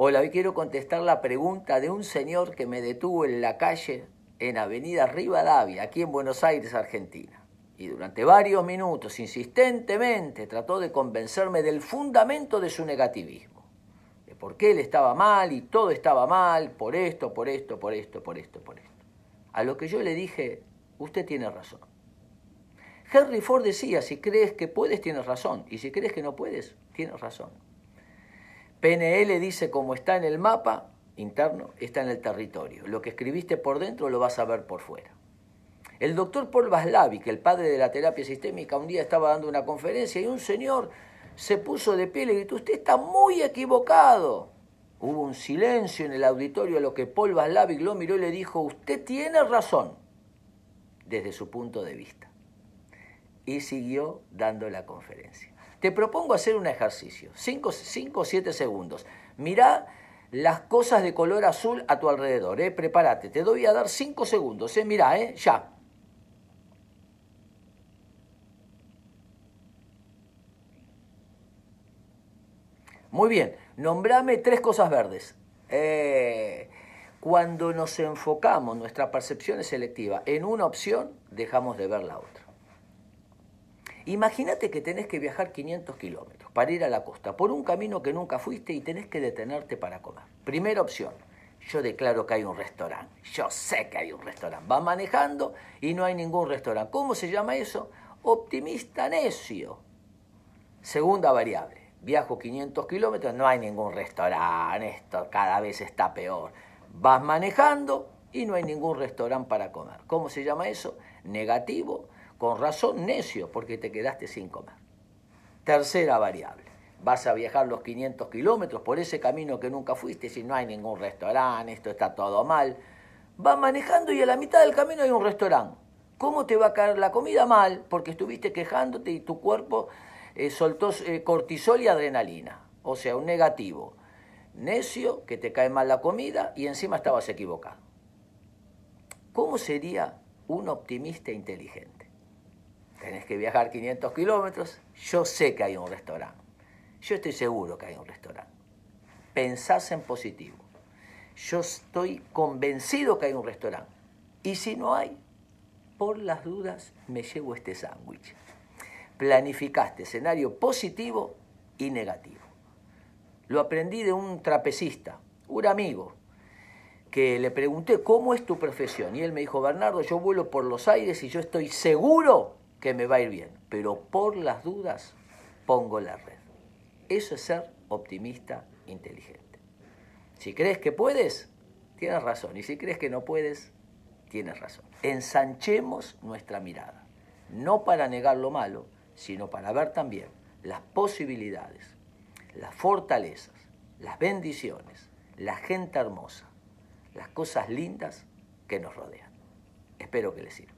Hola, hoy quiero contestar la pregunta de un señor que me detuvo en la calle en Avenida Rivadavia, aquí en Buenos Aires, Argentina. Y durante varios minutos, insistentemente, trató de convencerme del fundamento de su negativismo. De por qué él estaba mal y todo estaba mal, por esto, por esto, por esto, por esto, por esto. A lo que yo le dije, usted tiene razón. Henry Ford decía, si crees que puedes, tienes razón. Y si crees que no puedes, tienes razón. PNL dice como está en el mapa interno, está en el territorio. Lo que escribiste por dentro lo vas a ver por fuera. El doctor Paul Vaslavic, el padre de la terapia sistémica, un día estaba dando una conferencia y un señor se puso de pie y le gritó, usted está muy equivocado. Hubo un silencio en el auditorio a lo que Paul Vaslavic lo miró y le dijo, usted tiene razón, desde su punto de vista. Y siguió dando la conferencia. Te propongo hacer un ejercicio, 5 o 7 segundos. Mirá las cosas de color azul a tu alrededor, ¿eh? prepárate, te doy a dar 5 segundos, ¿eh? mirá, ¿eh? ya. Muy bien, nombrame tres cosas verdes. Eh, cuando nos enfocamos, nuestra percepción es selectiva, en una opción, dejamos de ver la otra. Imagínate que tenés que viajar 500 kilómetros para ir a la costa por un camino que nunca fuiste y tenés que detenerte para comer. Primera opción, yo declaro que hay un restaurante. Yo sé que hay un restaurante. Va manejando y no hay ningún restaurante. ¿Cómo se llama eso? Optimista necio. Segunda variable, viajo 500 kilómetros, no hay ningún restaurante. Esto cada vez está peor. Vas manejando y no hay ningún restaurante para comer. ¿Cómo se llama eso? Negativo con razón necio, porque te quedaste sin comer. Tercera variable. Vas a viajar los 500 kilómetros por ese camino que nunca fuiste, si no hay ningún restaurante, esto está todo mal. Vas manejando y a la mitad del camino hay un restaurante. ¿Cómo te va a caer la comida mal? Porque estuviste quejándote y tu cuerpo eh, soltó eh, cortisol y adrenalina. O sea, un negativo. Necio, que te cae mal la comida y encima estabas equivocado. ¿Cómo sería un optimista inteligente? Tenés que viajar 500 kilómetros, yo sé que hay un restaurante. Yo estoy seguro que hay un restaurante. Pensás en positivo. Yo estoy convencido que hay un restaurante. Y si no hay, por las dudas me llevo este sándwich. Planificaste escenario positivo y negativo. Lo aprendí de un trapecista, un amigo, que le pregunté, ¿cómo es tu profesión? Y él me dijo, Bernardo, yo vuelo por los aires y yo estoy seguro que me va a ir bien, pero por las dudas pongo la red. Eso es ser optimista inteligente. Si crees que puedes, tienes razón. Y si crees que no puedes, tienes razón. Ensanchemos nuestra mirada, no para negar lo malo, sino para ver también las posibilidades, las fortalezas, las bendiciones, la gente hermosa, las cosas lindas que nos rodean. Espero que les sirva.